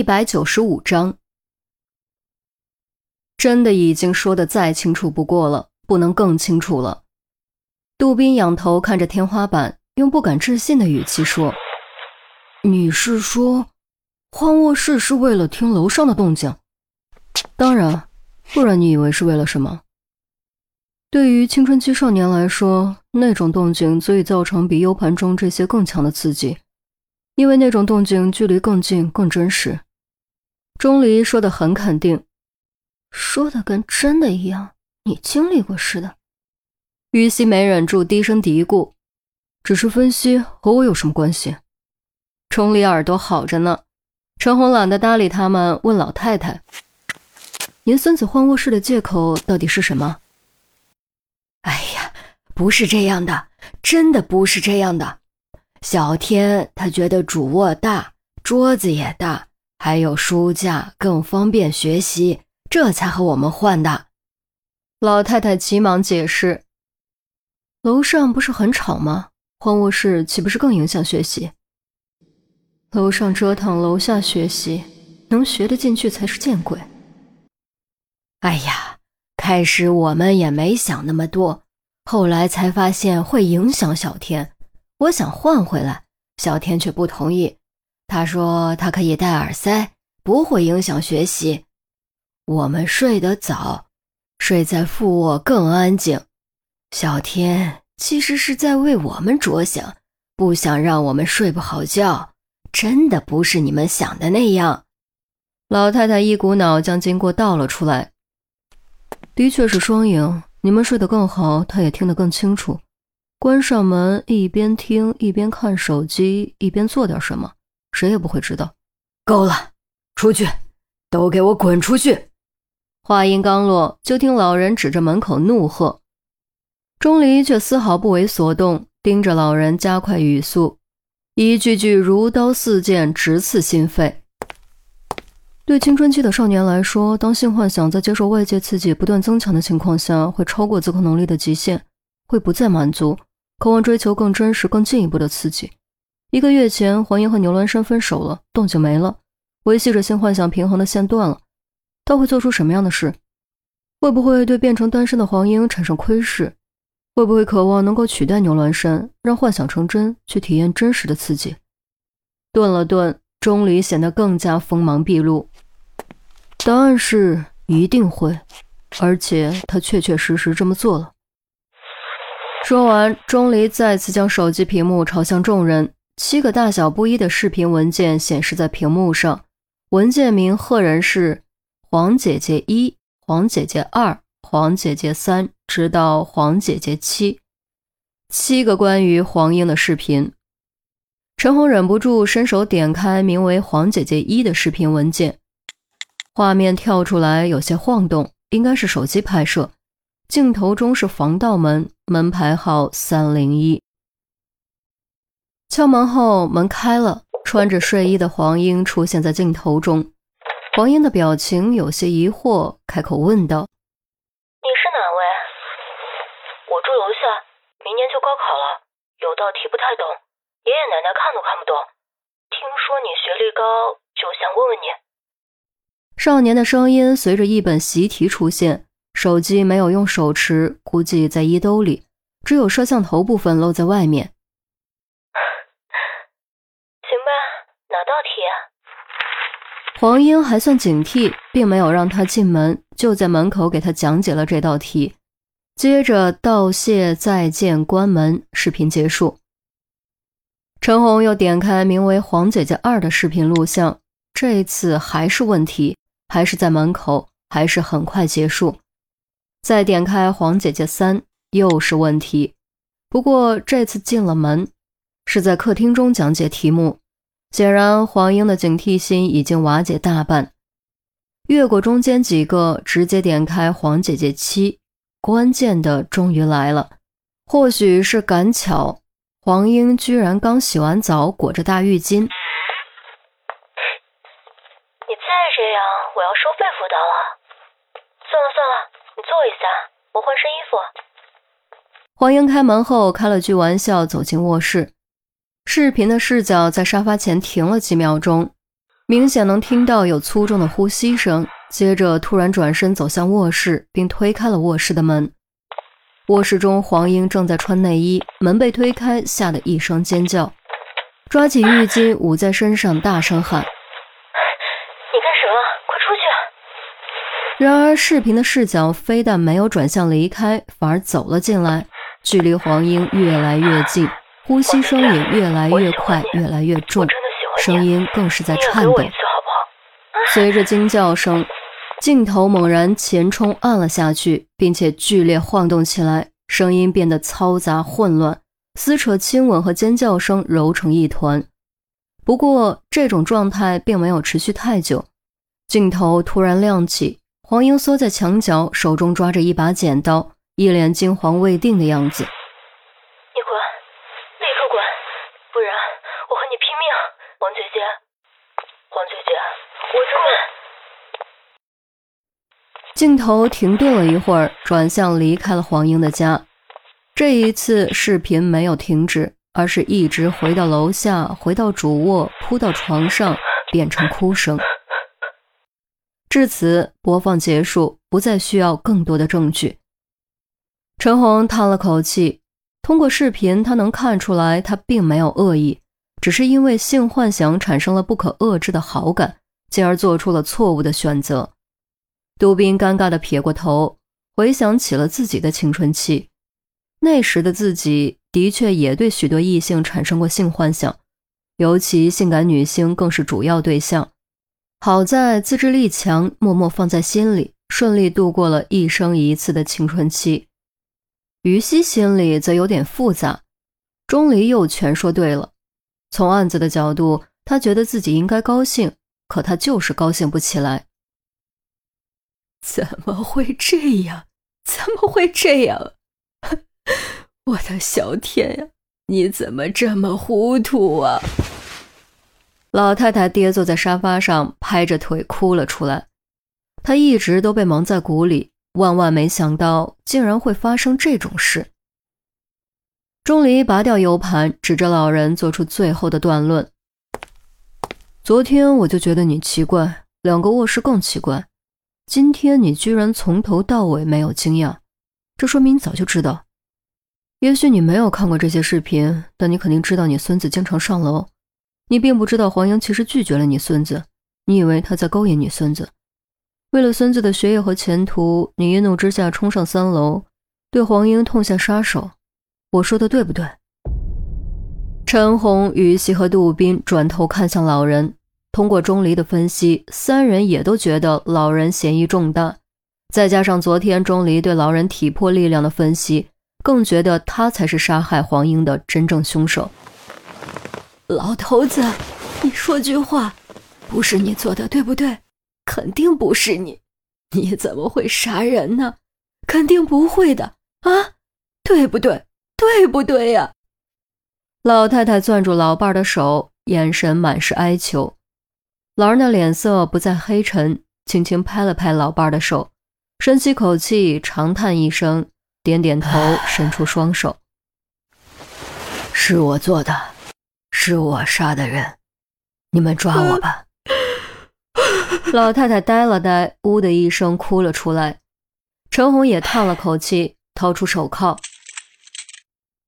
一百九十五章，真的已经说的再清楚不过了，不能更清楚了。杜宾仰头看着天花板，用不敢置信的语气说：“你是说，换卧室是为了听楼上的动静？当然，不然你以为是为了什么？对于青春期少年来说，那种动静足以造成比 U 盘中这些更强的刺激。”因为那种动静距离更近、更真实，钟离说的很肯定，说的跟真的一样，你经历过似的。于西没忍住低声嘀咕：“只是分析，和我有什么关系？”钟离耳朵好着呢。陈红懒得搭理他们，问老太太：“您孙子换卧室的借口到底是什么？”哎呀，不是这样的，真的不是这样的。小天他觉得主卧大，桌子也大，还有书架更方便学习，这才和我们换的。老太太急忙解释：“楼上不是很吵吗？换卧室岂不是更影响学习？楼上折腾，楼下学习，能学得进去才是见鬼。”哎呀，开始我们也没想那么多，后来才发现会影响小天。我想换回来，小天却不同意。他说他可以戴耳塞，不会影响学习。我们睡得早，睡在副卧更安静。小天其实是在为我们着想，不想让我们睡不好觉。真的不是你们想的那样。老太太一股脑将经过倒了出来。的确是双赢，你们睡得更好，他也听得更清楚。关上门，一边听一边看手机，一边做点什么，谁也不会知道。够了，出去，都给我滚出去！话音刚落，就听老人指着门口怒喝。钟离却丝毫不为所动，盯着老人，加快语速，一句句如刀似剑，直刺心肺。对青春期的少年来说，当性幻想在接受外界刺激不断增强的情况下，会超过自控能力的极限，会不再满足。渴望追求更真实、更进一步的刺激。一个月前，黄英和牛峦山分手了，动静没了，维系着性幻想平衡的线断了。他会做出什么样的事？会不会对变成单身的黄英产生窥视？会不会渴望能够取代牛峦山，让幻想成真，去体验真实的刺激？顿了顿，钟离显得更加锋芒毕露。答案是一定会，而且他确确实实这么做了。说完，钟离再次将手机屏幕朝向众人。七个大小不一的视频文件显示在屏幕上，文件名赫然是“黄姐姐一”“黄姐姐二”“黄姐姐三”，直到“黄姐姐七”，七个关于黄英的视频。陈红忍不住伸手点开名为“黄姐姐一”的视频文件，画面跳出来，有些晃动，应该是手机拍摄。镜头中是防盗门，门牌号三零一。敲门后，门开了，穿着睡衣的黄英出现在镜头中。黄英的表情有些疑惑，开口问道：“你是哪位？我住楼下，明年就高考了，有道题不太懂，爷爷奶奶看都看不懂。听说你学历高，就想问问你。”少年的声音随着一本习题出现。手机没有用手持，估计在衣兜里，只有摄像头部分露在外面。行吧，哪道黄英还算警惕，并没有让他进门，就在门口给他讲解了这道题。接着道谢、再见、关门，视频结束。陈红又点开名为“黄姐姐二”的视频录像，这一次还是问题，还是在门口，还是很快结束。再点开黄姐姐三，又是问题。不过这次进了门，是在客厅中讲解题目。显然黄英的警惕心已经瓦解大半。越过中间几个，直接点开黄姐姐七，关键的终于来了。或许是赶巧，黄英居然刚洗完澡，裹着大浴巾。你再这样，我要收费辅导了。算了算了。你坐一下，我换身衣服。黄英开门后开了句玩笑，走进卧室。视频的视角在沙发前停了几秒钟，明显能听到有粗重的呼吸声。接着突然转身走向卧室，并推开了卧室的门。卧室中，黄英正在穿内衣，门被推开，吓得一声尖叫，抓起浴巾捂在身上，大声喊：“你干什么？快出去！”然而，视频的视角非但没有转向离开，反而走了进来，距离黄英越来越近，呼吸声也越来越快，越来越重，声音更是在颤抖。随着惊叫声。镜头猛然前冲按了下去，并且剧烈晃动起来，声音变得嘈杂混乱，撕扯、亲吻和尖叫声揉成一团。不过这种状态并没有持续太久，镜头突然亮起，黄英缩在墙角，手中抓着一把剪刀，一脸惊惶未定的样子。你滚，立刻滚，不然我和你拼命！王姐姐，王姐姐，我真的。镜头停顿了一会儿，转向离开了黄英的家。这一次视频没有停止，而是一直回到楼下，回到主卧，扑到床上，变成哭声。至此，播放结束，不再需要更多的证据。陈红叹了口气，通过视频，他能看出来，他并没有恶意，只是因为性幻想产生了不可遏制的好感，进而做出了错误的选择。杜宾尴尬地撇过头，回想起了自己的青春期，那时的自己的确也对许多异性产生过性幻想，尤其性感女星更是主要对象。好在自制力强，默默放在心里，顺利度过了一生一次的青春期。于西心里则有点复杂，钟离又全说对了。从案子的角度，他觉得自己应该高兴，可他就是高兴不起来。怎么会这样？怎么会这样？我的小天呀，你怎么这么糊涂啊？老太太跌坐在沙发上，拍着腿哭了出来。她一直都被蒙在鼓里，万万没想到竟然会发生这种事。钟离拔掉 U 盘，指着老人做出最后的断论：“昨天我就觉得你奇怪，两个卧室更奇怪。”今天你居然从头到尾没有惊讶，这说明你早就知道。也许你没有看过这些视频，但你肯定知道你孙子经常上楼。你并不知道黄英其实拒绝了你孙子，你以为他在勾引你孙子。为了孙子的学业和前途，你一怒之下冲上三楼，对黄英痛下杀手。我说的对不对？陈红、于西和杜斌转头看向老人。通过钟离的分析，三人也都觉得老人嫌疑重大，再加上昨天钟离对老人体魄力量的分析，更觉得他才是杀害黄英的真正凶手。老头子，你说句话，不是你做的，对不对？肯定不是你，你怎么会杀人呢？肯定不会的啊，对不对？对不对呀？老太太攥住老伴的手，眼神满是哀求。老人的脸色不再黑沉，轻轻拍了拍老伴的手，深吸口气，长叹一声，点点头，伸出双手：“是我做的，是我杀的人，你们抓我吧。”老太太呆了呆，呜的一声哭了出来。陈红也叹了口气，掏出手铐：“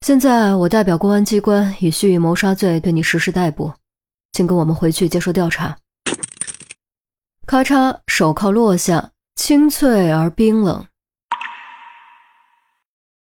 现在我代表公安机关以蓄意谋杀罪对你实施逮捕，请跟我们回去接受调查。”咔嚓，手铐落下，清脆而冰冷。